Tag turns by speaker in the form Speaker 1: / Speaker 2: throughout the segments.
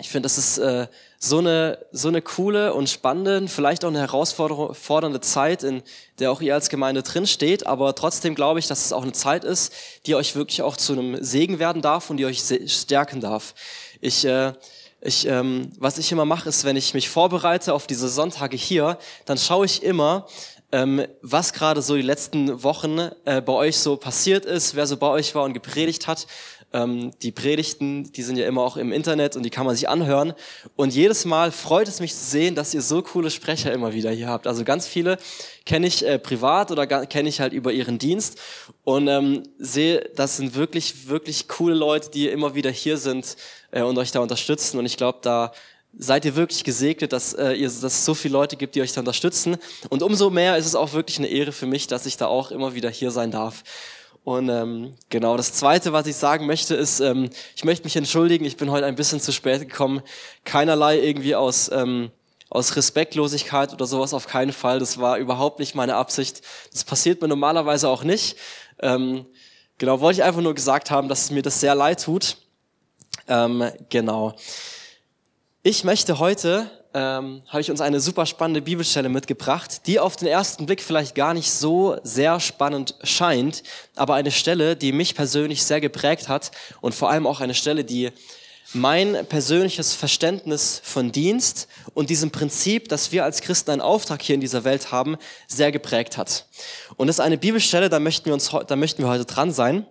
Speaker 1: Ich finde, das ist äh, so, eine, so eine coole und spannende, vielleicht auch eine herausfordernde Zeit, in der auch ihr als Gemeinde drin steht. Aber trotzdem glaube ich, dass es auch eine Zeit ist, die euch wirklich auch zu einem Segen werden darf und die euch stärken darf. Ich, äh, ich, ähm, was ich immer mache, ist, wenn ich mich vorbereite auf diese Sonntage hier, dann schaue ich immer, ähm, was gerade so die letzten Wochen äh, bei euch so passiert ist, wer so bei euch war und gepredigt hat. Ähm, die Predigten, die sind ja immer auch im Internet und die kann man sich anhören. Und jedes Mal freut es mich zu sehen, dass ihr so coole Sprecher immer wieder hier habt. Also ganz viele kenne ich äh, privat oder kenne ich halt über ihren Dienst und ähm, sehe, das sind wirklich, wirklich coole Leute, die immer wieder hier sind äh, und euch da unterstützen. Und ich glaube, da seid ihr wirklich gesegnet, dass, äh, ihr, dass es so viele Leute gibt, die euch da unterstützen. Und umso mehr ist es auch wirklich eine Ehre für mich, dass ich da auch immer wieder hier sein darf. Und ähm, genau, das Zweite, was ich sagen möchte, ist, ähm, ich möchte mich entschuldigen, ich bin heute ein bisschen zu spät gekommen. Keinerlei irgendwie aus, ähm, aus Respektlosigkeit oder sowas, auf keinen Fall. Das war überhaupt nicht meine Absicht. Das passiert mir normalerweise auch nicht. Ähm, genau, wollte ich einfach nur gesagt haben, dass es mir das sehr leid tut. Ähm, genau. Ich möchte heute, ähm, habe ich uns eine super spannende Bibelstelle mitgebracht, die auf den ersten Blick vielleicht gar nicht so sehr spannend scheint, aber eine Stelle, die mich persönlich sehr geprägt hat und vor allem auch eine Stelle, die mein persönliches Verständnis von Dienst und diesem Prinzip, dass wir als Christen einen Auftrag hier in dieser Welt haben, sehr geprägt hat. Und das ist eine Bibelstelle, da möchten wir uns, da möchten wir heute dran sein.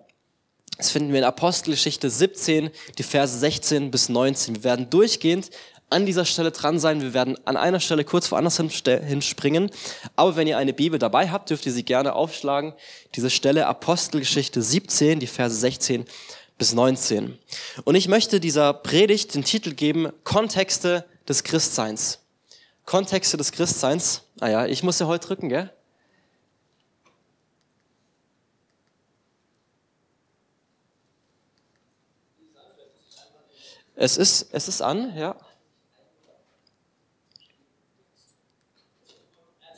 Speaker 1: Das finden wir in Apostelgeschichte 17, die Verse 16 bis 19. Wir werden durchgehend an dieser Stelle dran sein. Wir werden an einer Stelle kurz woanders hinspringen. Aber wenn ihr eine Bibel dabei habt, dürft ihr sie gerne aufschlagen. Diese Stelle Apostelgeschichte 17, die Verse 16 bis 19. Und ich möchte dieser Predigt den Titel geben, Kontexte des Christseins. Kontexte des Christseins. Ah ja, ich muss ja heute drücken, gell? Es ist, es ist an, ja.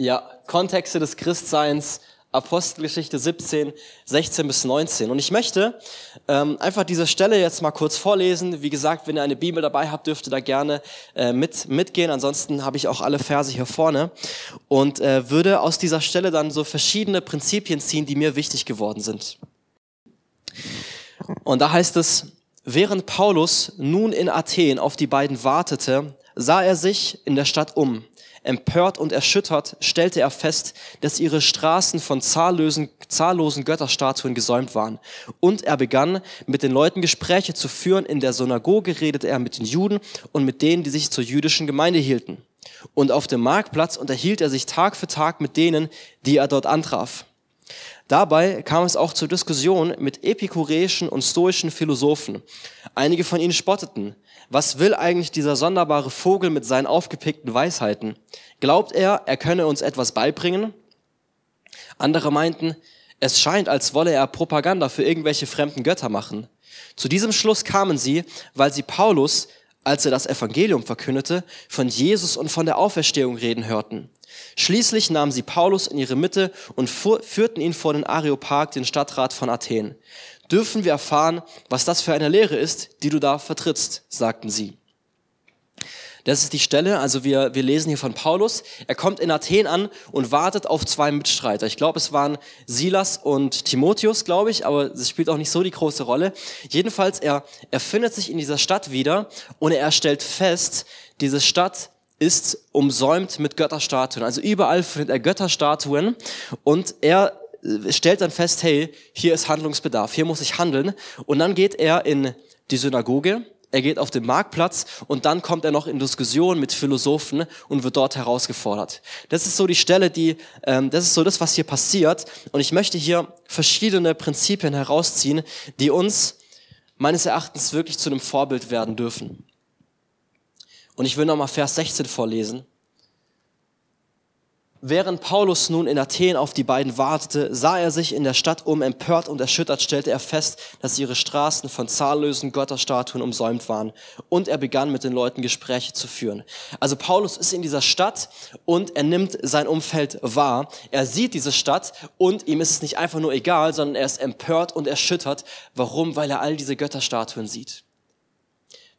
Speaker 1: Ja, Kontexte des Christseins, Apostelgeschichte 17, 16 bis 19. Und ich möchte ähm, einfach diese Stelle jetzt mal kurz vorlesen. Wie gesagt, wenn ihr eine Bibel dabei habt, dürft ihr da gerne äh, mit, mitgehen. Ansonsten habe ich auch alle Verse hier vorne und äh, würde aus dieser Stelle dann so verschiedene Prinzipien ziehen, die mir wichtig geworden sind. Und da heißt es, Während Paulus nun in Athen auf die beiden wartete, sah er sich in der Stadt um. Empört und erschüttert stellte er fest, dass ihre Straßen von zahllosen, zahllosen Götterstatuen gesäumt waren. Und er begann, mit den Leuten Gespräche zu führen. In der Synagoge redete er mit den Juden und mit denen, die sich zur jüdischen Gemeinde hielten. Und auf dem Marktplatz unterhielt er sich Tag für Tag mit denen, die er dort antraf. Dabei kam es auch zur Diskussion mit epikureischen und stoischen Philosophen. Einige von ihnen spotteten. Was will eigentlich dieser sonderbare Vogel mit seinen aufgepickten Weisheiten? Glaubt er, er könne uns etwas beibringen? Andere meinten, es scheint, als wolle er Propaganda für irgendwelche fremden Götter machen. Zu diesem Schluss kamen sie, weil sie Paulus, als er das Evangelium verkündete, von Jesus und von der Auferstehung reden hörten. Schließlich nahmen sie Paulus in ihre Mitte und führten ihn vor den Areopag, den Stadtrat von Athen. Dürfen wir erfahren, was das für eine Lehre ist, die du da vertrittst, sagten sie. Das ist die Stelle, also wir, wir lesen hier von Paulus. Er kommt in Athen an und wartet auf zwei Mitstreiter. Ich glaube, es waren Silas und Timotheus, glaube ich, aber es spielt auch nicht so die große Rolle. Jedenfalls, er, er findet sich in dieser Stadt wieder und er stellt fest, diese Stadt ist umsäumt mit Götterstatuen. Also überall findet er Götterstatuen und er stellt dann fest, hey, hier ist Handlungsbedarf, hier muss ich handeln. Und dann geht er in die Synagoge, er geht auf den Marktplatz und dann kommt er noch in Diskussion mit Philosophen und wird dort herausgefordert. Das ist so die Stelle, die, ähm, das ist so das, was hier passiert. Und ich möchte hier verschiedene Prinzipien herausziehen, die uns meines Erachtens wirklich zu einem Vorbild werden dürfen. Und ich will nochmal Vers 16 vorlesen. Während Paulus nun in Athen auf die beiden wartete, sah er sich in der Stadt um, empört und erschüttert stellte er fest, dass ihre Straßen von zahllosen Götterstatuen umsäumt waren. Und er begann mit den Leuten Gespräche zu führen. Also Paulus ist in dieser Stadt und er nimmt sein Umfeld wahr. Er sieht diese Stadt und ihm ist es nicht einfach nur egal, sondern er ist empört und erschüttert. Warum? Weil er all diese Götterstatuen sieht.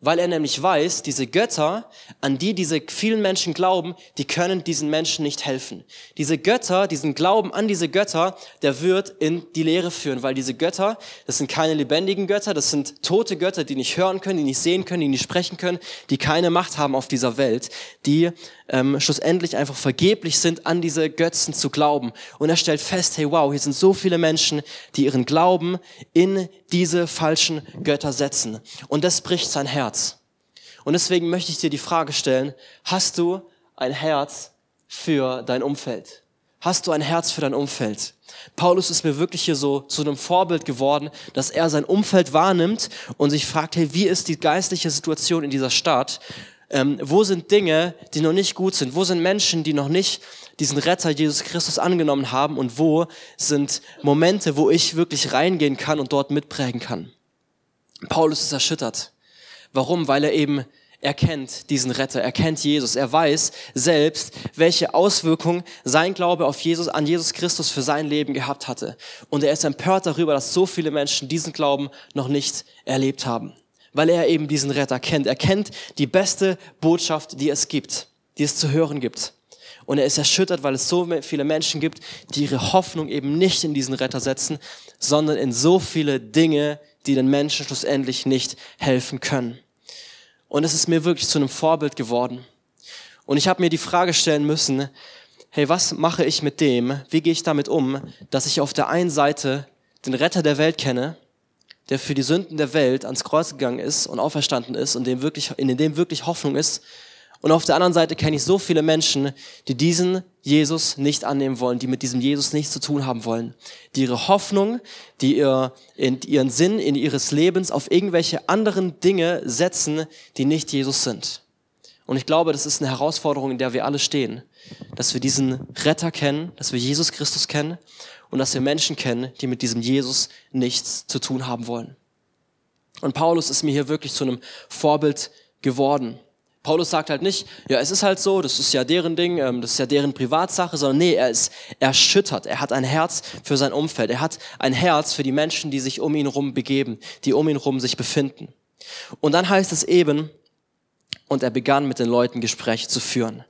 Speaker 1: Weil er nämlich weiß, diese Götter, an die diese vielen Menschen glauben, die können diesen Menschen nicht helfen. Diese Götter, diesen Glauben an diese Götter, der wird in die Lehre führen, weil diese Götter, das sind keine lebendigen Götter, das sind tote Götter, die nicht hören können, die nicht sehen können, die nicht sprechen können, die keine Macht haben auf dieser Welt, die ähm, schlussendlich einfach vergeblich sind, an diese Götzen zu glauben. Und er stellt fest, hey wow, hier sind so viele Menschen, die ihren Glauben in diese falschen Götter setzen. Und das bricht sein Herz. Und deswegen möchte ich dir die Frage stellen, hast du ein Herz für dein Umfeld? Hast du ein Herz für dein Umfeld? Paulus ist mir wirklich hier so zu einem Vorbild geworden, dass er sein Umfeld wahrnimmt und sich fragt, hey, wie ist die geistliche Situation in dieser Stadt? Ähm, wo sind Dinge, die noch nicht gut sind? Wo sind Menschen, die noch nicht diesen Retter Jesus Christus angenommen haben? Und wo sind Momente, wo ich wirklich reingehen kann und dort mitprägen kann? Paulus ist erschüttert. Warum? Weil er eben erkennt diesen Retter, er kennt Jesus, er weiß selbst, welche Auswirkungen sein Glaube auf Jesus, an Jesus Christus für sein Leben gehabt hatte. Und er ist empört darüber, dass so viele Menschen diesen Glauben noch nicht erlebt haben weil er eben diesen Retter kennt. Er kennt die beste Botschaft, die es gibt, die es zu hören gibt. Und er ist erschüttert, weil es so viele Menschen gibt, die ihre Hoffnung eben nicht in diesen Retter setzen, sondern in so viele Dinge, die den Menschen schlussendlich nicht helfen können. Und es ist mir wirklich zu einem Vorbild geworden. Und ich habe mir die Frage stellen müssen, hey, was mache ich mit dem? Wie gehe ich damit um, dass ich auf der einen Seite den Retter der Welt kenne der für die Sünden der Welt ans Kreuz gegangen ist und auferstanden ist und dem wirklich, in dem wirklich Hoffnung ist. Und auf der anderen Seite kenne ich so viele Menschen, die diesen Jesus nicht annehmen wollen, die mit diesem Jesus nichts zu tun haben wollen, die ihre Hoffnung, die ihr, in ihren Sinn in ihres Lebens auf irgendwelche anderen Dinge setzen, die nicht Jesus sind. Und ich glaube, das ist eine Herausforderung, in der wir alle stehen, dass wir diesen Retter kennen, dass wir Jesus Christus kennen und dass wir Menschen kennen, die mit diesem Jesus nichts zu tun haben wollen. Und Paulus ist mir hier wirklich zu einem Vorbild geworden. Paulus sagt halt nicht, ja, es ist halt so, das ist ja deren Ding, ähm, das ist ja deren Privatsache, sondern nee, er ist erschüttert. Er hat ein Herz für sein Umfeld. Er hat ein Herz für die Menschen, die sich um ihn rum begeben, die um ihn rum sich befinden. Und dann heißt es eben, und er begann mit den Leuten Gespräche zu führen.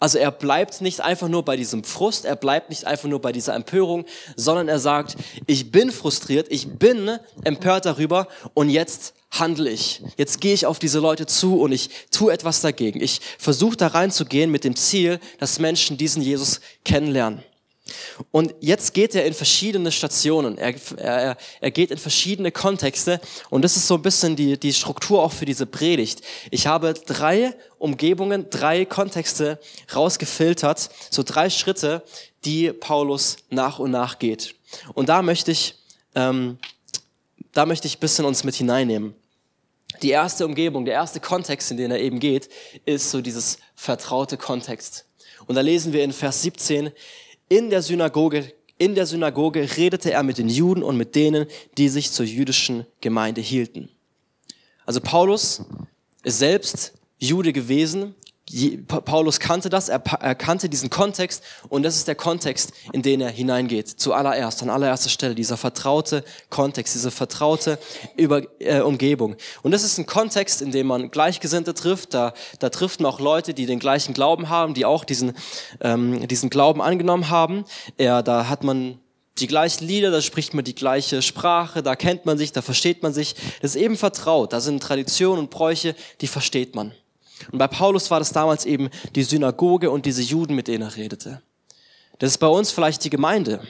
Speaker 1: Also er bleibt nicht einfach nur bei diesem Frust, er bleibt nicht einfach nur bei dieser Empörung, sondern er sagt, ich bin frustriert, ich bin empört darüber und jetzt handle ich. Jetzt gehe ich auf diese Leute zu und ich tue etwas dagegen. Ich versuche da reinzugehen mit dem Ziel, dass Menschen diesen Jesus kennenlernen. Und jetzt geht er in verschiedene Stationen, er, er, er geht in verschiedene Kontexte und das ist so ein bisschen die, die Struktur auch für diese Predigt. Ich habe drei Umgebungen, drei Kontexte rausgefiltert, so drei Schritte, die Paulus nach und nach geht. Und da möchte ich, ähm, da möchte ich ein bisschen uns mit hineinnehmen. Die erste Umgebung, der erste Kontext, in den er eben geht, ist so dieses vertraute Kontext. Und da lesen wir in Vers 17, in der Synagoge, in der Synagoge redete er mit den Juden und mit denen, die sich zur jüdischen Gemeinde hielten. Also Paulus ist selbst Jude gewesen Paulus kannte das, er, kannte diesen Kontext und das ist der Kontext, in den er hineingeht. Zuallererst, an allererster Stelle, dieser vertraute Kontext, diese vertraute Über, äh, Umgebung. Und das ist ein Kontext, in dem man Gleichgesinnte trifft. Da, da trifft man auch Leute, die den gleichen Glauben haben, die auch diesen, ähm, diesen Glauben angenommen haben. Er, da hat man die gleichen Lieder, da spricht man die gleiche Sprache, da kennt man sich, da versteht man sich. Das ist eben vertraut. Da sind Traditionen und Bräuche, die versteht man. Und bei Paulus war das damals eben die Synagoge und diese Juden, mit denen er redete. Das ist bei uns vielleicht die Gemeinde,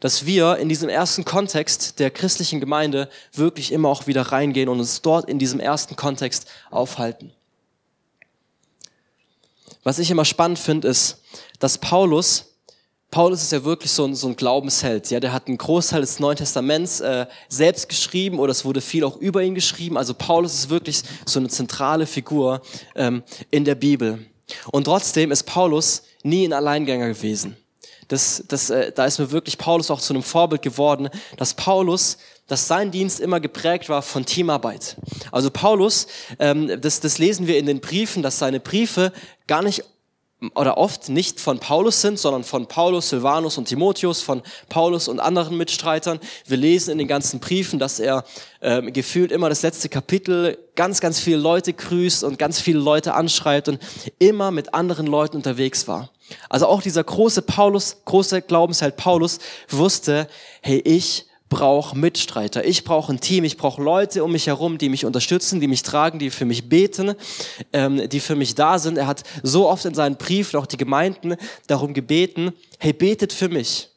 Speaker 1: dass wir in diesem ersten Kontext der christlichen Gemeinde wirklich immer auch wieder reingehen und uns dort in diesem ersten Kontext aufhalten. Was ich immer spannend finde, ist, dass Paulus Paulus ist ja wirklich so ein, so ein Glaubensheld. Ja, der hat einen Großteil des Neuen Testaments äh, selbst geschrieben oder es wurde viel auch über ihn geschrieben. Also Paulus ist wirklich so eine zentrale Figur ähm, in der Bibel. Und trotzdem ist Paulus nie ein Alleingänger gewesen. Das, das, äh, da ist mir wirklich Paulus auch zu einem Vorbild geworden, dass Paulus dass sein Dienst immer geprägt war von Teamarbeit. Also Paulus, ähm, das, das lesen wir in den Briefen, dass seine Briefe gar nicht oder oft nicht von Paulus sind, sondern von Paulus, Silvanus und Timotheus, von Paulus und anderen Mitstreitern. Wir lesen in den ganzen Briefen, dass er äh, gefühlt immer das letzte Kapitel ganz, ganz viele Leute grüßt und ganz viele Leute anschreibt und immer mit anderen Leuten unterwegs war. Also auch dieser große Paulus, große Glaubensheld Paulus wusste, hey, ich brauche Mitstreiter. Ich brauche ein Team. Ich brauche Leute um mich herum, die mich unterstützen, die mich tragen, die für mich beten, ähm, die für mich da sind. Er hat so oft in seinen Briefen auch die Gemeinden darum gebeten, hey, betet für mich.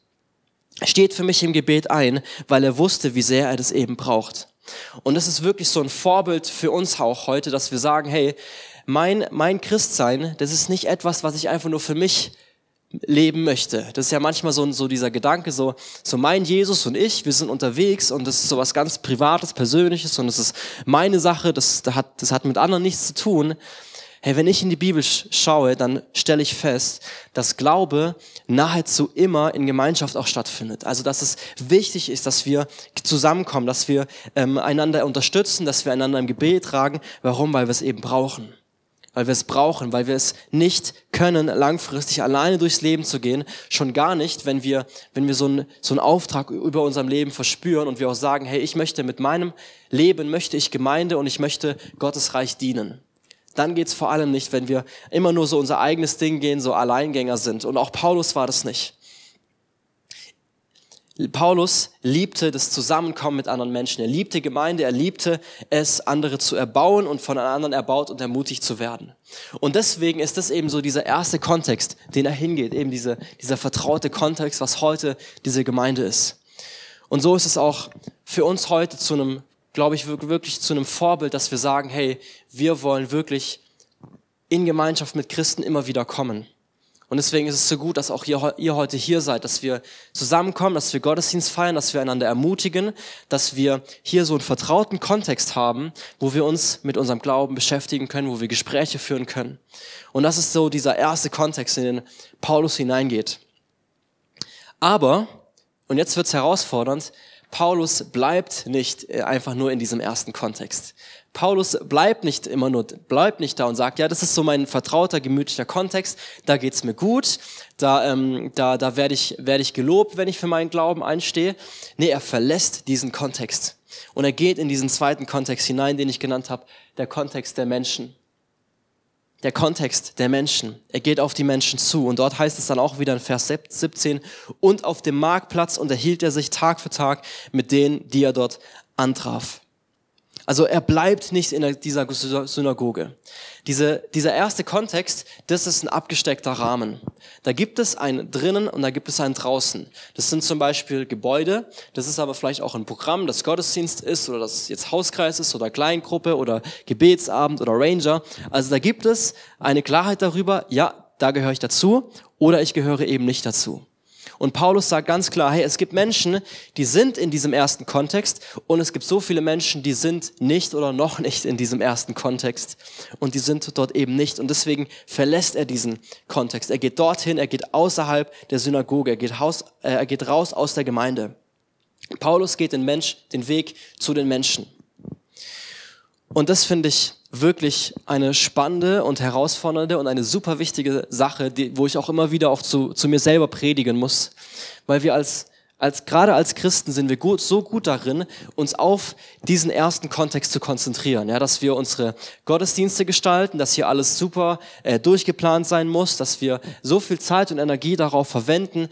Speaker 1: Steht für mich im Gebet ein, weil er wusste, wie sehr er das eben braucht. Und das ist wirklich so ein Vorbild für uns auch heute, dass wir sagen, hey, mein, mein Christsein, das ist nicht etwas, was ich einfach nur für mich leben möchte. Das ist ja manchmal so, so dieser Gedanke, so, so mein Jesus und ich, wir sind unterwegs und das ist so was ganz Privates, Persönliches und es ist meine Sache, das, das, hat, das hat mit anderen nichts zu tun. Hey, wenn ich in die Bibel schaue, dann stelle ich fest, dass Glaube nahezu immer in Gemeinschaft auch stattfindet. Also, dass es wichtig ist, dass wir zusammenkommen, dass wir ähm, einander unterstützen, dass wir einander im Gebet tragen. Warum? Weil wir es eben brauchen weil wir es brauchen, weil wir es nicht können, langfristig alleine durchs Leben zu gehen. Schon gar nicht, wenn wir, wenn wir so, einen, so einen Auftrag über unserem Leben verspüren und wir auch sagen, hey, ich möchte mit meinem Leben, möchte ich Gemeinde und ich möchte Gottes Reich dienen. Dann geht's vor allem nicht, wenn wir immer nur so unser eigenes Ding gehen, so Alleingänger sind. Und auch Paulus war das nicht. Paulus liebte das Zusammenkommen mit anderen Menschen. Er liebte Gemeinde, er liebte es, andere zu erbauen und von anderen erbaut und ermutigt zu werden. Und deswegen ist das eben so dieser erste Kontext, den er hingeht, eben diese, dieser vertraute Kontext, was heute diese Gemeinde ist. Und so ist es auch für uns heute zu einem, glaube ich, wirklich zu einem Vorbild, dass wir sagen, hey, wir wollen wirklich in Gemeinschaft mit Christen immer wieder kommen. Und deswegen ist es so gut, dass auch ihr, ihr, heute hier seid, dass wir zusammenkommen, dass wir Gottesdienst feiern, dass wir einander ermutigen, dass wir hier so einen vertrauten Kontext haben, wo wir uns mit unserem Glauben beschäftigen können, wo wir Gespräche führen können. Und das ist so dieser erste Kontext, in den Paulus hineingeht. Aber, und jetzt wird's herausfordernd, Paulus bleibt nicht äh, einfach nur in diesem ersten Kontext. Paulus bleibt nicht immer nur, bleibt nicht da und sagt, ja, das ist so mein vertrauter, gemütlicher Kontext, da geht's mir gut, da, ähm, da, da werde ich, werde ich gelobt, wenn ich für meinen Glauben einstehe. Nee, er verlässt diesen Kontext. Und er geht in diesen zweiten Kontext hinein, den ich genannt habe, der Kontext der Menschen. Der Kontext der Menschen. Er geht auf die Menschen zu. Und dort heißt es dann auch wieder in Vers 17, und auf dem Marktplatz unterhielt er sich Tag für Tag mit denen, die er dort antraf. Also er bleibt nicht in dieser Synagoge. Diese, dieser erste Kontext, das ist ein abgesteckter Rahmen. Da gibt es einen drinnen und da gibt es einen draußen. Das sind zum Beispiel Gebäude, das ist aber vielleicht auch ein Programm, das Gottesdienst ist oder das jetzt Hauskreis ist oder Kleingruppe oder Gebetsabend oder Ranger. Also da gibt es eine Klarheit darüber, ja, da gehöre ich dazu oder ich gehöre eben nicht dazu. Und Paulus sagt ganz klar, hey, es gibt Menschen, die sind in diesem ersten Kontext und es gibt so viele Menschen, die sind nicht oder noch nicht in diesem ersten Kontext und die sind dort eben nicht. Und deswegen verlässt er diesen Kontext. Er geht dorthin, er geht außerhalb der Synagoge, er geht, Haus, äh, er geht raus aus der Gemeinde. Paulus geht den Mensch, den Weg zu den Menschen. Und das finde ich wirklich eine spannende und herausfordernde und eine super wichtige Sache, die, wo ich auch immer wieder auch zu, zu mir selber predigen muss, weil wir als als gerade als Christen sind wir gut, so gut darin, uns auf diesen ersten Kontext zu konzentrieren, ja, dass wir unsere Gottesdienste gestalten, dass hier alles super äh, durchgeplant sein muss, dass wir so viel Zeit und Energie darauf verwenden,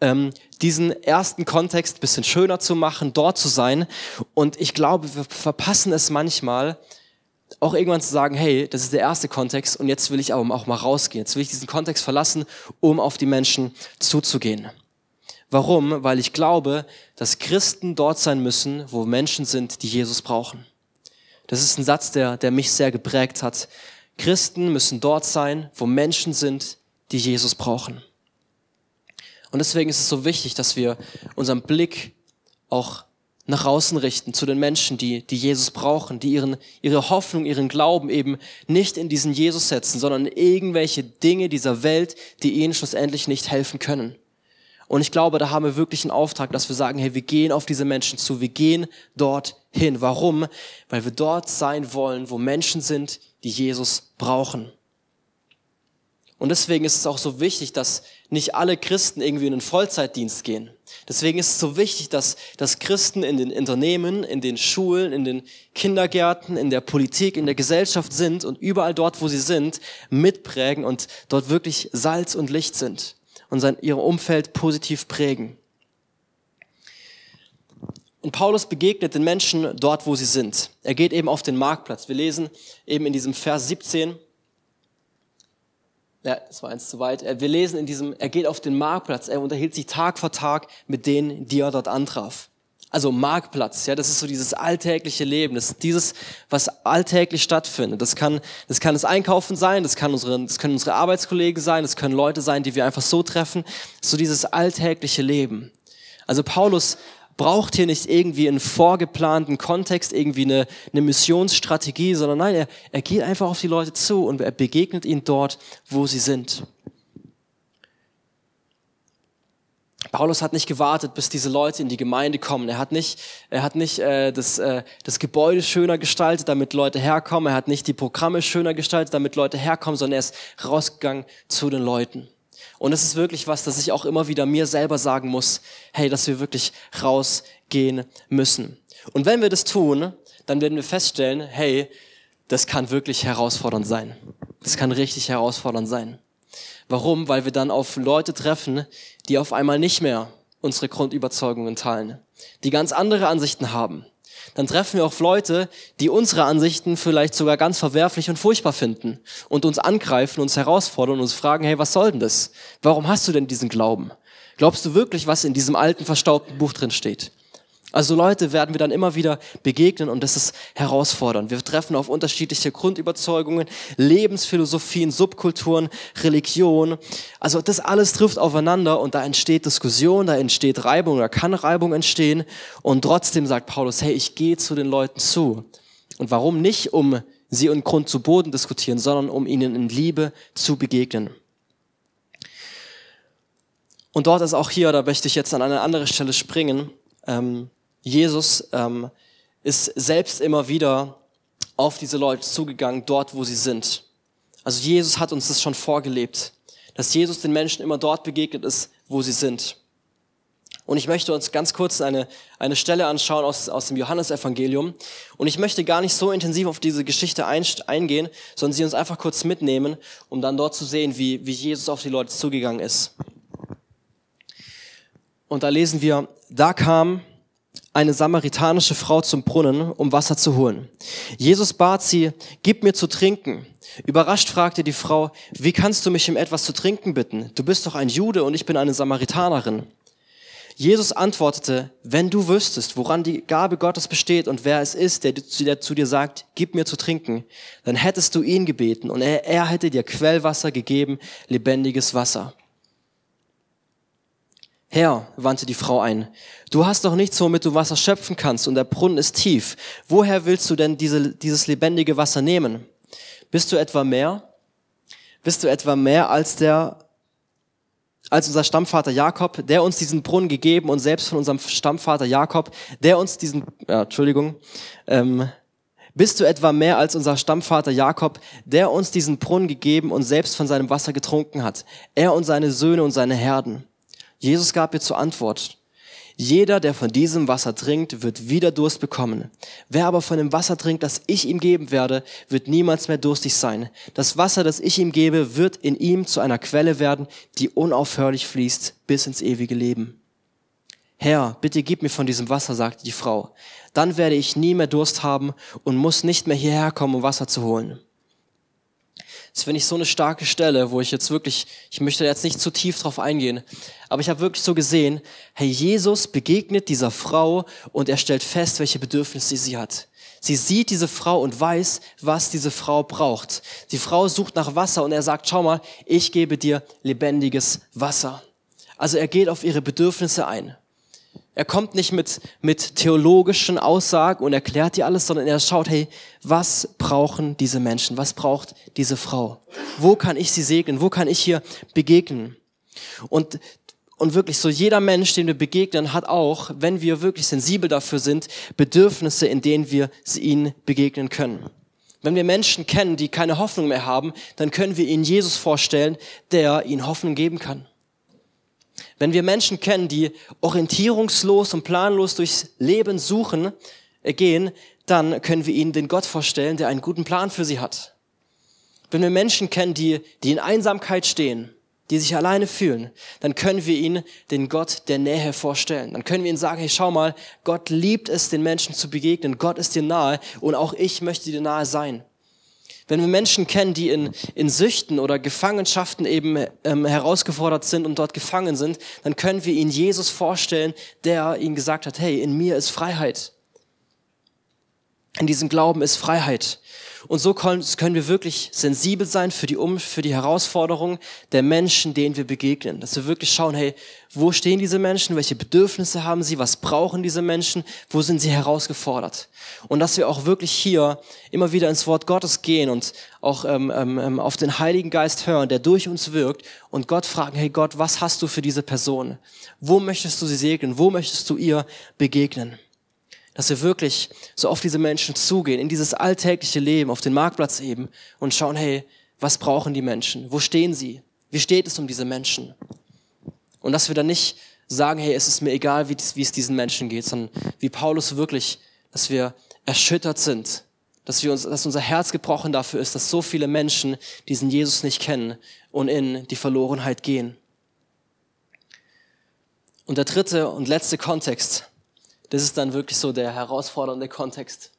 Speaker 1: ähm, diesen ersten Kontext bisschen schöner zu machen, dort zu sein. Und ich glaube, wir verpassen es manchmal, auch irgendwann zu sagen, hey, das ist der erste Kontext und jetzt will ich aber auch mal rausgehen. Jetzt will ich diesen Kontext verlassen, um auf die Menschen zuzugehen. Warum? Weil ich glaube, dass Christen dort sein müssen, wo Menschen sind, die Jesus brauchen. Das ist ein Satz, der, der mich sehr geprägt hat. Christen müssen dort sein, wo Menschen sind, die Jesus brauchen. Und deswegen ist es so wichtig, dass wir unseren Blick auch nach außen richten zu den Menschen, die, die Jesus brauchen, die ihren, ihre Hoffnung, ihren Glauben eben nicht in diesen Jesus setzen, sondern irgendwelche Dinge dieser Welt, die ihnen schlussendlich nicht helfen können. Und ich glaube, da haben wir wirklich einen Auftrag, dass wir sagen, hey, wir gehen auf diese Menschen zu, wir gehen dort hin. Warum? Weil wir dort sein wollen, wo Menschen sind, die Jesus brauchen. Und deswegen ist es auch so wichtig, dass nicht alle Christen irgendwie in den Vollzeitdienst gehen. Deswegen ist es so wichtig, dass, dass Christen in den Unternehmen, in den Schulen, in den Kindergärten, in der Politik, in der Gesellschaft sind und überall dort, wo sie sind, mitprägen und dort wirklich Salz und Licht sind und sein, ihr Umfeld positiv prägen. Und Paulus begegnet den Menschen dort, wo sie sind. Er geht eben auf den Marktplatz. Wir lesen eben in diesem Vers 17, ja, das war eins zu weit. Wir lesen in diesem, er geht auf den Marktplatz, er unterhielt sich Tag vor Tag mit denen, die er dort antraf. Also Marktplatz, ja, das ist so dieses alltägliche Leben, das ist dieses, was alltäglich stattfindet. Das kann, das kann das Einkaufen sein, das kann unsere, das können unsere Arbeitskollegen sein, das können Leute sein, die wir einfach so treffen. So dieses alltägliche Leben. Also Paulus braucht hier nicht irgendwie einen vorgeplanten Kontext, irgendwie eine, eine Missionsstrategie, sondern nein, er, er geht einfach auf die Leute zu und er begegnet ihnen dort, wo sie sind. Paulus hat nicht gewartet, bis diese Leute in die Gemeinde kommen. Er hat nicht, er hat nicht äh, das, äh, das Gebäude schöner gestaltet, damit Leute herkommen. Er hat nicht die Programme schöner gestaltet, damit Leute herkommen, sondern er ist rausgegangen zu den Leuten. Und es ist wirklich was, das ich auch immer wieder mir selber sagen muss, hey, dass wir wirklich rausgehen müssen. Und wenn wir das tun, dann werden wir feststellen, hey, das kann wirklich herausfordernd sein. Das kann richtig herausfordernd sein. Warum? Weil wir dann auf Leute treffen, die auf einmal nicht mehr unsere Grundüberzeugungen teilen, die ganz andere Ansichten haben, dann treffen wir auch Leute, die unsere Ansichten vielleicht sogar ganz verwerflich und furchtbar finden und uns angreifen, uns herausfordern und uns fragen, hey, was soll denn das? Warum hast du denn diesen Glauben? Glaubst du wirklich, was in diesem alten, verstaubten Buch drin steht? Also Leute werden wir dann immer wieder begegnen und das ist herausfordernd. Wir treffen auf unterschiedliche Grundüberzeugungen, Lebensphilosophien, Subkulturen, Religion. Also das alles trifft aufeinander und da entsteht Diskussion, da entsteht Reibung oder kann Reibung entstehen. Und trotzdem sagt Paulus, hey, ich gehe zu den Leuten zu. Und warum nicht, um sie in Grund zu Boden diskutieren, sondern um ihnen in Liebe zu begegnen. Und dort ist auch hier, da möchte ich jetzt an eine andere Stelle springen, ähm, Jesus ähm, ist selbst immer wieder auf diese Leute zugegangen, dort, wo sie sind. Also Jesus hat uns das schon vorgelebt, dass Jesus den Menschen immer dort begegnet ist, wo sie sind. Und ich möchte uns ganz kurz eine, eine Stelle anschauen aus, aus dem Johannesevangelium. Und ich möchte gar nicht so intensiv auf diese Geschichte ein, eingehen, sondern sie uns einfach kurz mitnehmen, um dann dort zu sehen, wie, wie Jesus auf die Leute zugegangen ist. Und da lesen wir, da kam eine samaritanische Frau zum Brunnen, um Wasser zu holen. Jesus bat sie, gib mir zu trinken. Überrascht fragte die Frau, wie kannst du mich um etwas zu trinken bitten? Du bist doch ein Jude und ich bin eine Samaritanerin. Jesus antwortete, wenn du wüsstest, woran die Gabe Gottes besteht und wer es ist, der, zu dir sagt, gib mir zu trinken, dann hättest du ihn gebeten und er, er hätte dir Quellwasser gegeben, lebendiges Wasser. Herr, wandte die Frau ein, du hast doch nichts, womit du Wasser schöpfen kannst und der Brunnen ist tief. Woher willst du denn diese, dieses lebendige Wasser nehmen? Bist du etwa mehr? Bist du etwa mehr als der, als unser Stammvater Jakob, der uns diesen Brunnen gegeben und selbst von unserem Stammvater Jakob, der uns diesen, ja, Entschuldigung, ähm, bist du etwa mehr als unser Stammvater Jakob, der uns diesen Brunnen gegeben und selbst von seinem Wasser getrunken hat, er und seine Söhne und seine Herden? Jesus gab ihr zur Antwort, jeder, der von diesem Wasser trinkt, wird wieder Durst bekommen. Wer aber von dem Wasser trinkt, das ich ihm geben werde, wird niemals mehr durstig sein. Das Wasser, das ich ihm gebe, wird in ihm zu einer Quelle werden, die unaufhörlich fließt bis ins ewige Leben. Herr, bitte gib mir von diesem Wasser, sagte die Frau. Dann werde ich nie mehr Durst haben und muss nicht mehr hierher kommen, um Wasser zu holen. Das finde ich so eine starke Stelle, wo ich jetzt wirklich, ich möchte jetzt nicht zu tief drauf eingehen, aber ich habe wirklich so gesehen, hey, Jesus begegnet dieser Frau und er stellt fest, welche Bedürfnisse sie hat. Sie sieht diese Frau und weiß, was diese Frau braucht. Die Frau sucht nach Wasser und er sagt, schau mal, ich gebe dir lebendiges Wasser. Also er geht auf ihre Bedürfnisse ein. Er kommt nicht mit, mit theologischen Aussagen und erklärt dir alles, sondern er schaut, hey, was brauchen diese Menschen? Was braucht diese Frau? Wo kann ich sie segnen? Wo kann ich hier begegnen? Und, und wirklich so jeder Mensch, den wir begegnen, hat auch, wenn wir wirklich sensibel dafür sind, Bedürfnisse, in denen wir ihnen begegnen können. Wenn wir Menschen kennen, die keine Hoffnung mehr haben, dann können wir ihnen Jesus vorstellen, der ihnen Hoffnung geben kann. Wenn wir Menschen kennen, die orientierungslos und planlos durchs Leben suchen, äh, gehen, dann können wir ihnen den Gott vorstellen, der einen guten Plan für sie hat. Wenn wir Menschen kennen, die, die in Einsamkeit stehen, die sich alleine fühlen, dann können wir ihnen den Gott der Nähe vorstellen. Dann können wir ihnen sagen, hey, schau mal, Gott liebt es, den Menschen zu begegnen. Gott ist dir nahe und auch ich möchte dir nahe sein. Wenn wir Menschen kennen, die in, in Süchten oder Gefangenschaften eben ähm, herausgefordert sind und dort gefangen sind, dann können wir ihnen Jesus vorstellen, der ihnen gesagt hat, hey, in mir ist Freiheit. In diesem Glauben ist Freiheit. Und so können wir wirklich sensibel sein für die, um für die Herausforderungen der Menschen, denen wir begegnen. Dass wir wirklich schauen, hey, wo stehen diese Menschen? Welche Bedürfnisse haben sie? Was brauchen diese Menschen? Wo sind sie herausgefordert? Und dass wir auch wirklich hier immer wieder ins Wort Gottes gehen und auch ähm, ähm, ähm auf den Heiligen Geist hören, der durch uns wirkt und Gott fragen, hey Gott, was hast du für diese Person? Wo möchtest du sie segnen? Wo möchtest du ihr begegnen? Dass wir wirklich so auf diese Menschen zugehen, in dieses alltägliche Leben, auf den Marktplatz eben und schauen, hey, was brauchen die Menschen? Wo stehen sie? Wie steht es um diese Menschen? Und dass wir dann nicht sagen, hey, es ist mir egal, wie, wie es diesen Menschen geht, sondern wie Paulus wirklich, dass wir erschüttert sind, dass wir uns, dass unser Herz gebrochen dafür ist, dass so viele Menschen diesen Jesus nicht kennen und in die Verlorenheit gehen. Und der dritte und letzte Kontext, das ist dann wirklich so der herausfordernde Kontext.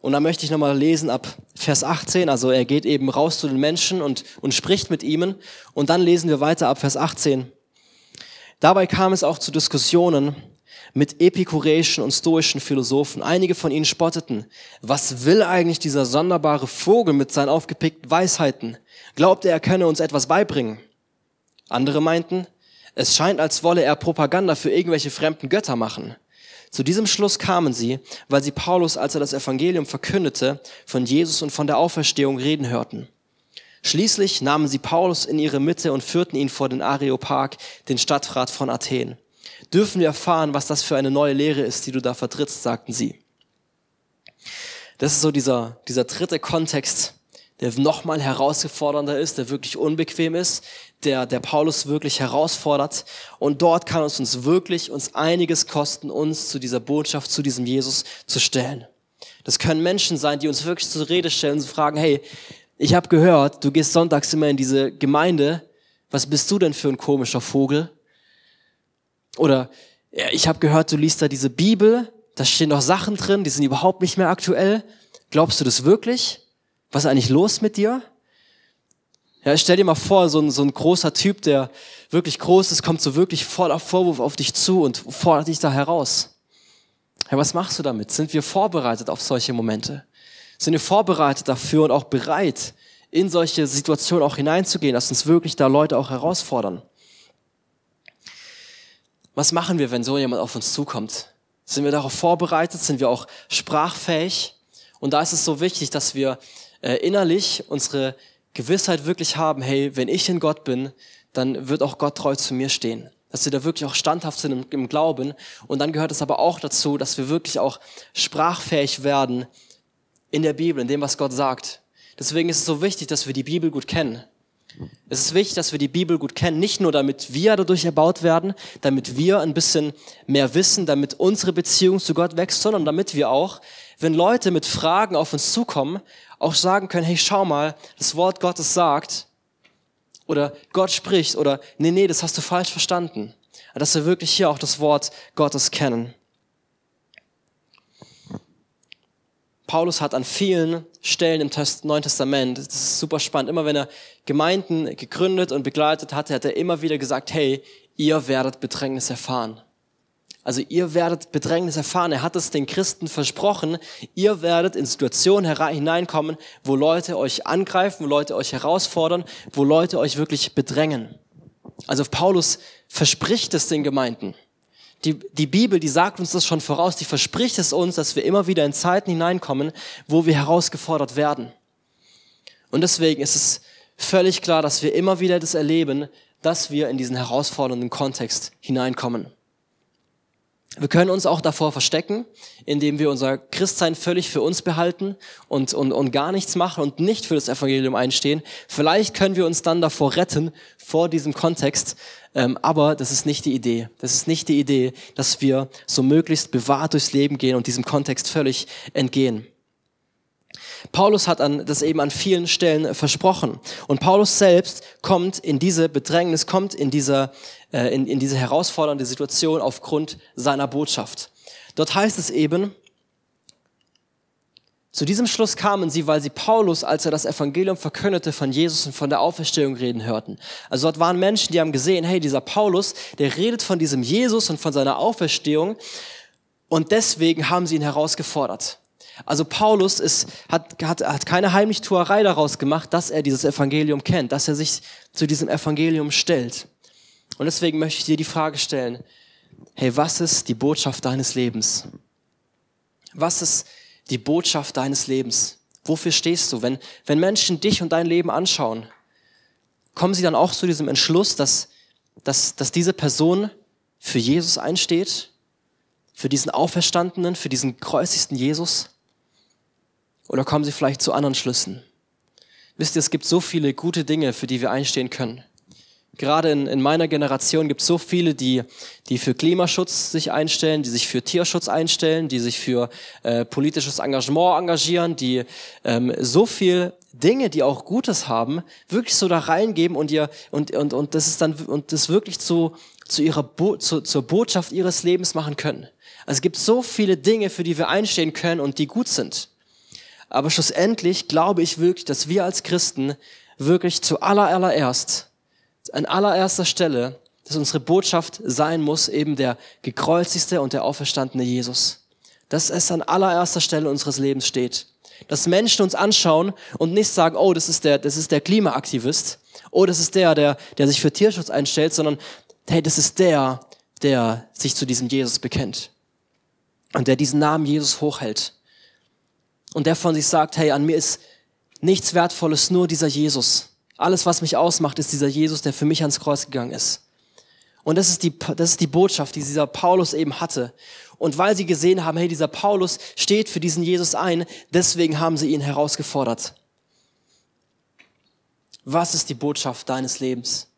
Speaker 1: Und da möchte ich nochmal lesen ab Vers 18. Also er geht eben raus zu den Menschen und, und spricht mit ihnen. Und dann lesen wir weiter ab Vers 18. Dabei kam es auch zu Diskussionen mit epikureischen und stoischen Philosophen. Einige von ihnen spotteten. Was will eigentlich dieser sonderbare Vogel mit seinen aufgepickten Weisheiten? Glaubt er, er könne uns etwas beibringen? Andere meinten, es scheint, als wolle er Propaganda für irgendwelche fremden Götter machen. Zu diesem Schluss kamen sie, weil sie Paulus, als er das Evangelium verkündete, von Jesus und von der Auferstehung reden hörten. Schließlich nahmen sie Paulus in ihre Mitte und führten ihn vor den Areopag, den Stadtrat von Athen. Dürfen wir erfahren, was das für eine neue Lehre ist, die du da vertrittst, sagten sie. Das ist so dieser, dieser dritte Kontext, der nochmal herausfordernder ist, der wirklich unbequem ist, der, der Paulus wirklich herausfordert. Und dort kann es uns wirklich uns einiges kosten, uns zu dieser Botschaft, zu diesem Jesus zu stellen. Das können Menschen sein, die uns wirklich zur Rede stellen und fragen, hey, ich habe gehört, du gehst sonntags immer in diese Gemeinde. Was bist du denn für ein komischer Vogel? Oder ja, ich habe gehört, du liest da diese Bibel, da stehen doch Sachen drin, die sind überhaupt nicht mehr aktuell. Glaubst du das wirklich? Was ist eigentlich los mit dir? Ja, stell dir mal vor, so ein, so ein großer Typ, der wirklich groß ist, kommt so wirklich voller Vorwurf auf dich zu und fordert dich da heraus. Ja, was machst du damit? Sind wir vorbereitet auf solche Momente? Sind wir vorbereitet dafür und auch bereit, in solche Situationen auch hineinzugehen, dass uns wirklich da Leute auch herausfordern? Was machen wir, wenn so jemand auf uns zukommt? Sind wir darauf vorbereitet? Sind wir auch sprachfähig? Und da ist es so wichtig, dass wir äh, innerlich unsere Gewissheit wirklich haben, hey, wenn ich in Gott bin, dann wird auch Gott treu zu mir stehen. Dass wir da wirklich auch standhaft sind im, im Glauben. Und dann gehört es aber auch dazu, dass wir wirklich auch sprachfähig werden in der Bibel, in dem, was Gott sagt. Deswegen ist es so wichtig, dass wir die Bibel gut kennen. Es ist wichtig, dass wir die Bibel gut kennen, nicht nur damit wir dadurch erbaut werden, damit wir ein bisschen mehr wissen, damit unsere Beziehung zu Gott wächst, sondern damit wir auch, wenn Leute mit Fragen auf uns zukommen, auch sagen können, hey, schau mal, das Wort Gottes sagt, oder Gott spricht, oder nee, nee, das hast du falsch verstanden. Dass wir wirklich hier auch das Wort Gottes kennen. Paulus hat an vielen Stellen im Neuen Testament, das ist super spannend, immer wenn er Gemeinden gegründet und begleitet hatte, hat er immer wieder gesagt, hey, ihr werdet Bedrängnis erfahren. Also ihr werdet Bedrängnis erfahren. Er hat es den Christen versprochen. Ihr werdet in Situationen hineinkommen, wo Leute euch angreifen, wo Leute euch herausfordern, wo Leute euch wirklich bedrängen. Also Paulus verspricht es den Gemeinden. Die, die Bibel, die sagt uns das schon voraus, die verspricht es uns, dass wir immer wieder in Zeiten hineinkommen, wo wir herausgefordert werden. Und deswegen ist es völlig klar, dass wir immer wieder das erleben, dass wir in diesen herausfordernden Kontext hineinkommen. Wir können uns auch davor verstecken, indem wir unser Christsein völlig für uns behalten und, und, und gar nichts machen und nicht für das Evangelium einstehen. Vielleicht können wir uns dann davor retten, vor diesem Kontext, ähm, aber das ist nicht die Idee. Das ist nicht die Idee, dass wir so möglichst bewahrt durchs Leben gehen und diesem Kontext völlig entgehen. Paulus hat an, das eben an vielen Stellen versprochen. Und Paulus selbst kommt in diese Bedrängnis, kommt in diese, äh, in, in diese herausfordernde Situation aufgrund seiner Botschaft. Dort heißt es eben, zu diesem Schluss kamen sie, weil sie Paulus, als er das Evangelium verkündete, von Jesus und von der Auferstehung reden hörten. Also dort waren Menschen, die haben gesehen, hey, dieser Paulus, der redet von diesem Jesus und von seiner Auferstehung. Und deswegen haben sie ihn herausgefordert. Also Paulus ist, hat, hat, hat keine Heimlichtuerei daraus gemacht, dass er dieses Evangelium kennt, dass er sich zu diesem Evangelium stellt. Und deswegen möchte ich dir die Frage stellen, hey, was ist die Botschaft deines Lebens? Was ist die Botschaft deines Lebens? Wofür stehst du? Wenn, wenn Menschen dich und dein Leben anschauen, kommen sie dann auch zu diesem Entschluss, dass, dass, dass diese Person für Jesus einsteht? Für diesen Auferstandenen, für diesen kreuzigsten Jesus? Oder kommen sie vielleicht zu anderen Schlüssen? Wisst ihr, es gibt so viele gute Dinge, für die wir einstehen können. Gerade in, in meiner Generation gibt es so viele, die, die für Klimaschutz sich einstellen, die sich für Tierschutz einstellen, die sich für äh, politisches Engagement engagieren, die ähm, so viel Dinge, die auch Gutes haben, wirklich so da reingeben und ihr und und und das ist dann und das wirklich zu zu ihrer Bo zu, zur Botschaft ihres Lebens machen können. Also es gibt so viele Dinge, für die wir einstehen können und die gut sind. Aber schlussendlich glaube ich wirklich, dass wir als Christen wirklich zu allererst, an allererster Stelle, dass unsere Botschaft sein muss, eben der gekreuzigste und der auferstandene Jesus. Dass es an allererster Stelle unseres Lebens steht. Dass Menschen uns anschauen und nicht sagen, oh, das ist der, das ist der Klimaaktivist. Oh, das ist der, der, der sich für Tierschutz einstellt, sondern, hey, das ist der, der sich zu diesem Jesus bekennt. Und der diesen Namen Jesus hochhält und der von sich sagt, hey, an mir ist nichts Wertvolles, nur dieser Jesus. Alles, was mich ausmacht, ist dieser Jesus, der für mich ans Kreuz gegangen ist. Und das ist die, das ist die Botschaft, die dieser Paulus eben hatte. Und weil sie gesehen haben, hey, dieser Paulus steht für diesen Jesus ein, deswegen haben sie ihn herausgefordert. Was ist die Botschaft deines Lebens?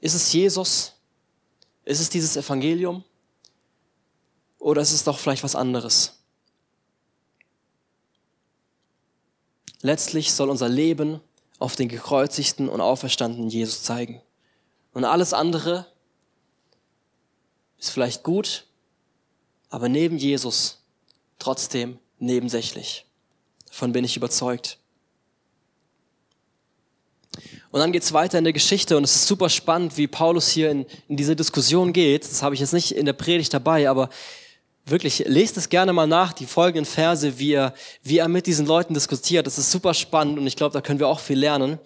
Speaker 1: Ist es Jesus? Ist es dieses Evangelium? Oder ist es doch vielleicht was anderes? Letztlich soll unser Leben auf den gekreuzigten und auferstandenen Jesus zeigen. Und alles andere ist vielleicht gut, aber neben Jesus trotzdem nebensächlich. Davon bin ich überzeugt. Und dann geht's weiter in der Geschichte und es ist super spannend, wie Paulus hier in, in diese Diskussion geht. Das habe ich jetzt nicht in der Predigt dabei, aber wirklich, lest es gerne mal nach, die folgenden Verse, wie er, wie er mit diesen Leuten diskutiert. Das ist super spannend und ich glaube, da können wir auch viel lernen.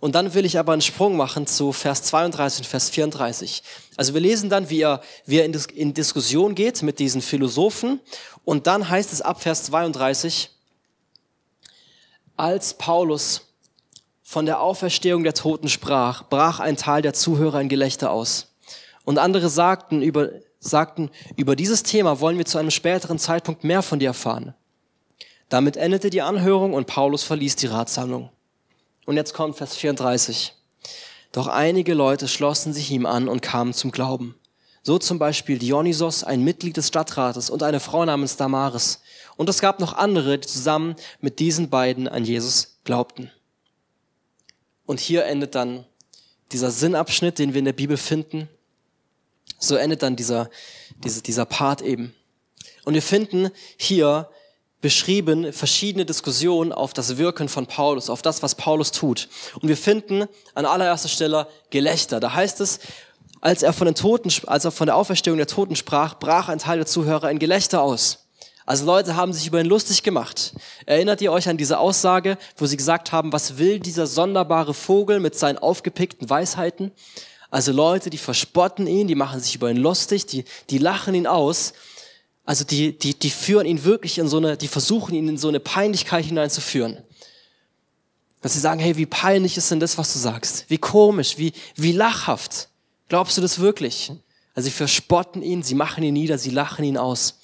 Speaker 1: Und dann will ich aber einen Sprung machen zu Vers 32 und Vers 34. Also wir lesen dann, wie er, wie er in, Dis in Diskussion geht mit diesen Philosophen. Und dann heißt es ab Vers 32, als Paulus von der Auferstehung der Toten sprach, brach ein Teil der Zuhörer in Gelächter aus. Und andere sagten über sagten, über dieses Thema wollen wir zu einem späteren Zeitpunkt mehr von dir erfahren. Damit endete die Anhörung und Paulus verließ die Ratsammlung. Und jetzt kommt Vers 34. Doch einige Leute schlossen sich ihm an und kamen zum Glauben. So zum Beispiel Dionysos, ein Mitglied des Stadtrates und eine Frau namens Damaris. Und es gab noch andere, die zusammen mit diesen beiden an Jesus glaubten. Und hier endet dann dieser Sinnabschnitt, den wir in der Bibel finden. So endet dann dieser, dieser, dieser Part eben. Und wir finden hier beschrieben verschiedene Diskussionen auf das Wirken von Paulus, auf das, was Paulus tut. Und wir finden an allererster Stelle Gelächter. Da heißt es, als er von den Toten, als er von der Auferstehung der Toten sprach, brach ein Teil der Zuhörer in Gelächter aus. Also Leute haben sich über ihn lustig gemacht. Erinnert ihr euch an diese Aussage, wo sie gesagt haben, was will dieser sonderbare Vogel mit seinen aufgepickten Weisheiten? Also Leute, die verspotten ihn, die machen sich über ihn lustig, die, die lachen ihn aus. Also die, die, die führen ihn wirklich in so eine, die versuchen ihn in so eine Peinlichkeit hineinzuführen. Dass sie sagen, hey, wie peinlich ist denn das, was du sagst? Wie komisch, wie, wie lachhaft. Glaubst du das wirklich? Also sie verspotten ihn, sie machen ihn nieder, sie lachen ihn aus.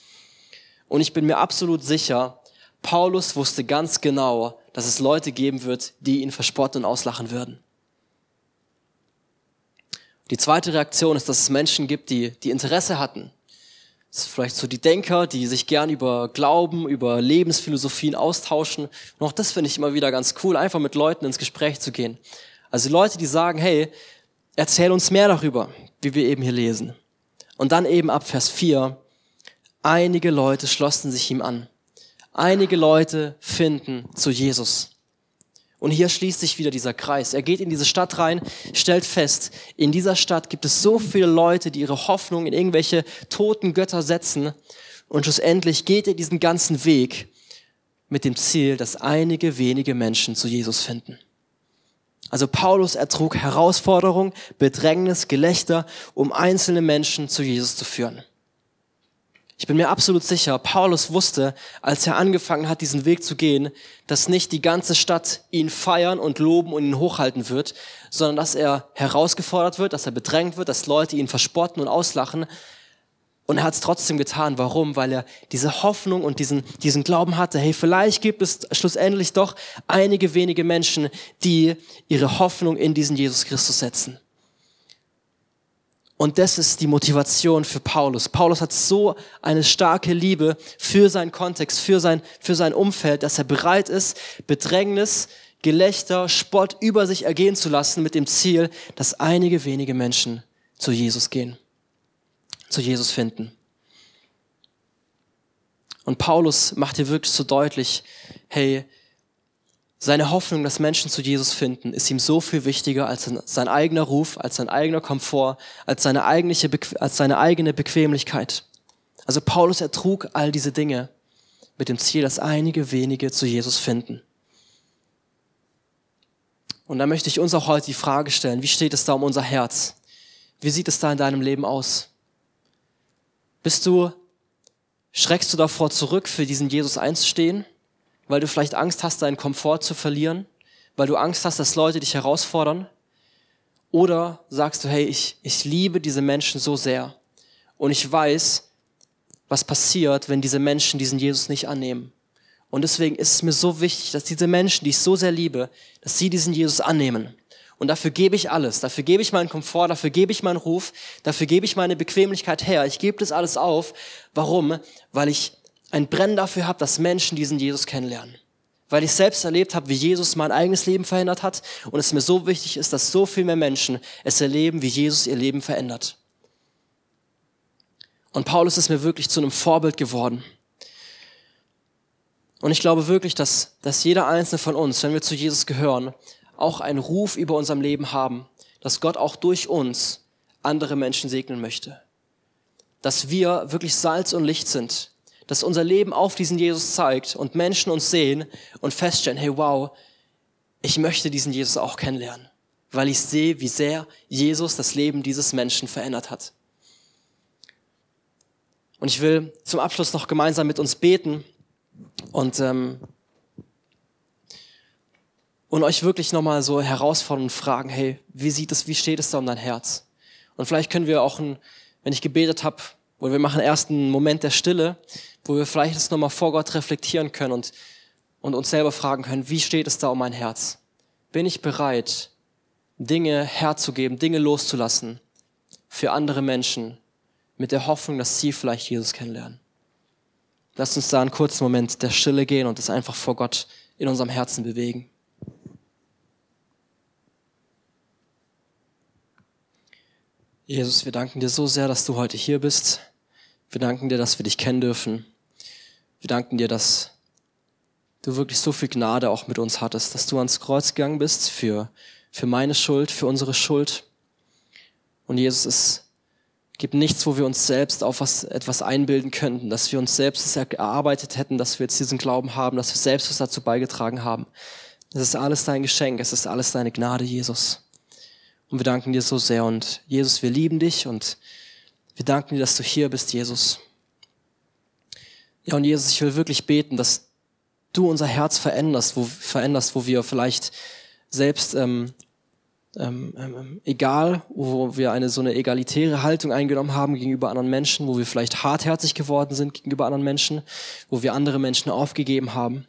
Speaker 1: Und ich bin mir absolut sicher, Paulus wusste ganz genau, dass es Leute geben wird, die ihn verspotten und auslachen würden. Die zweite Reaktion ist, dass es Menschen gibt, die, die Interesse hatten. Das ist vielleicht so die Denker, die sich gern über Glauben, über Lebensphilosophien austauschen. Und auch das finde ich immer wieder ganz cool, einfach mit Leuten ins Gespräch zu gehen. Also Leute, die sagen, hey, erzähl uns mehr darüber, wie wir eben hier lesen. Und dann eben ab Vers 4, einige Leute schlossen sich ihm an. Einige Leute finden zu Jesus. Und hier schließt sich wieder dieser Kreis. Er geht in diese Stadt rein, stellt fest, in dieser Stadt gibt es so viele Leute, die ihre Hoffnung in irgendwelche toten Götter setzen. Und schlussendlich geht er diesen ganzen Weg mit dem Ziel, dass einige wenige Menschen zu Jesus finden. Also Paulus ertrug Herausforderung, Bedrängnis, Gelächter, um einzelne Menschen zu Jesus zu führen. Ich bin mir absolut sicher, Paulus wusste, als er angefangen hat, diesen Weg zu gehen, dass nicht die ganze Stadt ihn feiern und loben und ihn hochhalten wird, sondern dass er herausgefordert wird, dass er bedrängt wird, dass Leute ihn verspotten und auslachen. Und er hat es trotzdem getan. Warum? Weil er diese Hoffnung und diesen, diesen Glauben hatte, hey, vielleicht gibt es schlussendlich doch einige wenige Menschen, die ihre Hoffnung in diesen Jesus Christus setzen. Und das ist die Motivation für Paulus. Paulus hat so eine starke Liebe für seinen Kontext, für sein, für sein Umfeld, dass er bereit ist, Bedrängnis, Gelächter, Spott über sich ergehen zu lassen mit dem Ziel, dass einige wenige Menschen zu Jesus gehen, zu Jesus finden. Und Paulus macht hier wirklich so deutlich, hey, seine Hoffnung, dass Menschen zu Jesus finden, ist ihm so viel wichtiger als sein eigener Ruf, als sein eigener Komfort, als seine, eigentliche, als seine eigene Bequemlichkeit. Also Paulus ertrug all diese Dinge mit dem Ziel, dass einige wenige zu Jesus finden. Und da möchte ich uns auch heute die Frage stellen, wie steht es da um unser Herz? Wie sieht es da in deinem Leben aus? Bist du, schreckst du davor zurück, für diesen Jesus einzustehen? Weil du vielleicht Angst hast, deinen Komfort zu verlieren, weil du Angst hast, dass Leute dich herausfordern? Oder sagst du, hey, ich, ich liebe diese Menschen so sehr und ich weiß, was passiert, wenn diese Menschen diesen Jesus nicht annehmen. Und deswegen ist es mir so wichtig, dass diese Menschen, die ich so sehr liebe, dass sie diesen Jesus annehmen. Und dafür gebe ich alles. Dafür gebe ich meinen Komfort, dafür gebe ich meinen Ruf, dafür gebe ich meine Bequemlichkeit her. Ich gebe das alles auf. Warum? Weil ich ein Brennen dafür habe, dass Menschen diesen Jesus kennenlernen. Weil ich selbst erlebt habe, wie Jesus mein eigenes Leben verändert hat und es mir so wichtig ist, dass so viel mehr Menschen es erleben, wie Jesus ihr Leben verändert. Und Paulus ist mir wirklich zu einem Vorbild geworden. Und ich glaube wirklich, dass, dass jeder einzelne von uns, wenn wir zu Jesus gehören, auch einen Ruf über unserem Leben haben, dass Gott auch durch uns andere Menschen segnen möchte. Dass wir wirklich Salz und Licht sind, dass unser Leben auf diesen Jesus zeigt und Menschen uns sehen und feststellen, hey wow, ich möchte diesen Jesus auch kennenlernen, weil ich sehe, wie sehr Jesus das Leben dieses Menschen verändert hat. Und ich will zum Abschluss noch gemeinsam mit uns beten und ähm, und euch wirklich nochmal so herausfordern und fragen, hey, wie sieht es, wie steht es da um dein Herz? Und vielleicht können wir auch, ein, wenn ich gebetet habe, oder wir machen erst einen Moment der Stille, wo wir vielleicht das nochmal vor Gott reflektieren können und, und uns selber fragen können, wie steht es da um mein Herz? Bin ich bereit, Dinge herzugeben, Dinge loszulassen für andere Menschen mit der Hoffnung, dass sie vielleicht Jesus kennenlernen? Lasst uns da einen kurzen Moment der Stille gehen und es einfach vor Gott in unserem Herzen bewegen. Jesus, wir danken dir so sehr, dass du heute hier bist. Wir danken dir, dass wir dich kennen dürfen. Wir danken dir, dass du wirklich so viel Gnade auch mit uns hattest, dass du ans Kreuz gegangen bist für, für meine Schuld, für unsere Schuld. Und Jesus, es gibt nichts, wo wir uns selbst auf was, etwas einbilden könnten, dass wir uns selbst erarbeitet hätten, dass wir jetzt diesen Glauben haben, dass wir selbst was dazu beigetragen haben. Es ist alles dein Geschenk, es ist alles deine Gnade, Jesus. Und wir danken dir so sehr. Und Jesus, wir lieben dich und wir danken dir, dass du hier bist, Jesus. Ja, und Jesus, ich will wirklich beten, dass du unser Herz veränderst, wo, veränderst, wo wir vielleicht selbst ähm, ähm, ähm, egal, wo wir eine so eine egalitäre Haltung eingenommen haben gegenüber anderen Menschen, wo wir vielleicht hartherzig geworden sind gegenüber anderen Menschen, wo wir andere Menschen aufgegeben haben.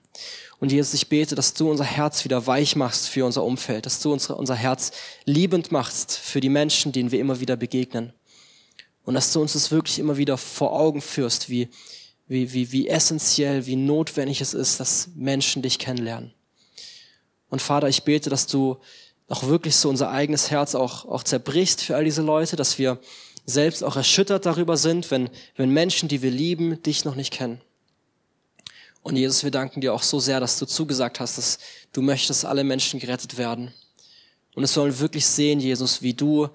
Speaker 1: Und Jesus, ich bete, dass du unser Herz wieder weich machst für unser Umfeld, dass du unsere, unser Herz liebend machst für die Menschen, denen wir immer wieder begegnen. Und dass du uns das wirklich immer wieder vor Augen führst, wie, wie, wie, wie essentiell, wie notwendig es ist, dass Menschen dich kennenlernen. Und Vater, ich bete, dass du auch wirklich so unser eigenes Herz auch, auch zerbrichst für all diese Leute, dass wir selbst auch erschüttert darüber sind, wenn, wenn Menschen, die wir lieben, dich noch nicht kennen. Und Jesus, wir danken dir auch so sehr, dass du zugesagt hast, dass du möchtest, alle Menschen gerettet werden. Und es sollen wirklich sehen, Jesus, wie du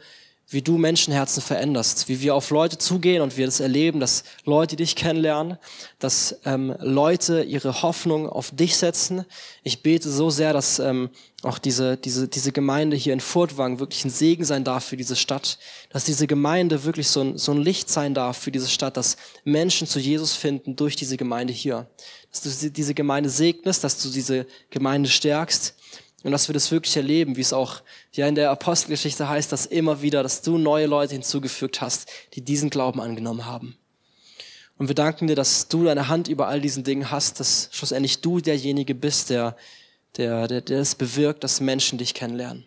Speaker 1: wie du Menschenherzen veränderst, wie wir auf Leute zugehen und wir das erleben, dass Leute dich kennenlernen, dass ähm, Leute ihre Hoffnung auf dich setzen. Ich bete so sehr, dass ähm, auch diese, diese, diese Gemeinde hier in Furtwang wirklich ein Segen sein darf für diese Stadt, dass diese Gemeinde wirklich so ein, so ein Licht sein darf für diese Stadt, dass Menschen zu Jesus finden durch diese Gemeinde hier. Dass du diese Gemeinde segnest, dass du diese Gemeinde stärkst und dass wir das wirklich erleben, wie es auch ja in der Apostelgeschichte heißt, dass immer wieder, dass du neue Leute hinzugefügt hast, die diesen Glauben angenommen haben. Und wir danken dir, dass du deine Hand über all diesen Dingen hast, dass schlussendlich du derjenige bist, der, der, der, der es bewirkt, dass Menschen dich kennenlernen.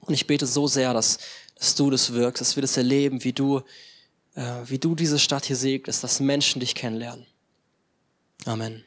Speaker 1: Und ich bete so sehr, dass, dass du das wirkst, dass wir das erleben, wie du, äh, wie du diese Stadt hier segnest, dass Menschen dich kennenlernen. Amen.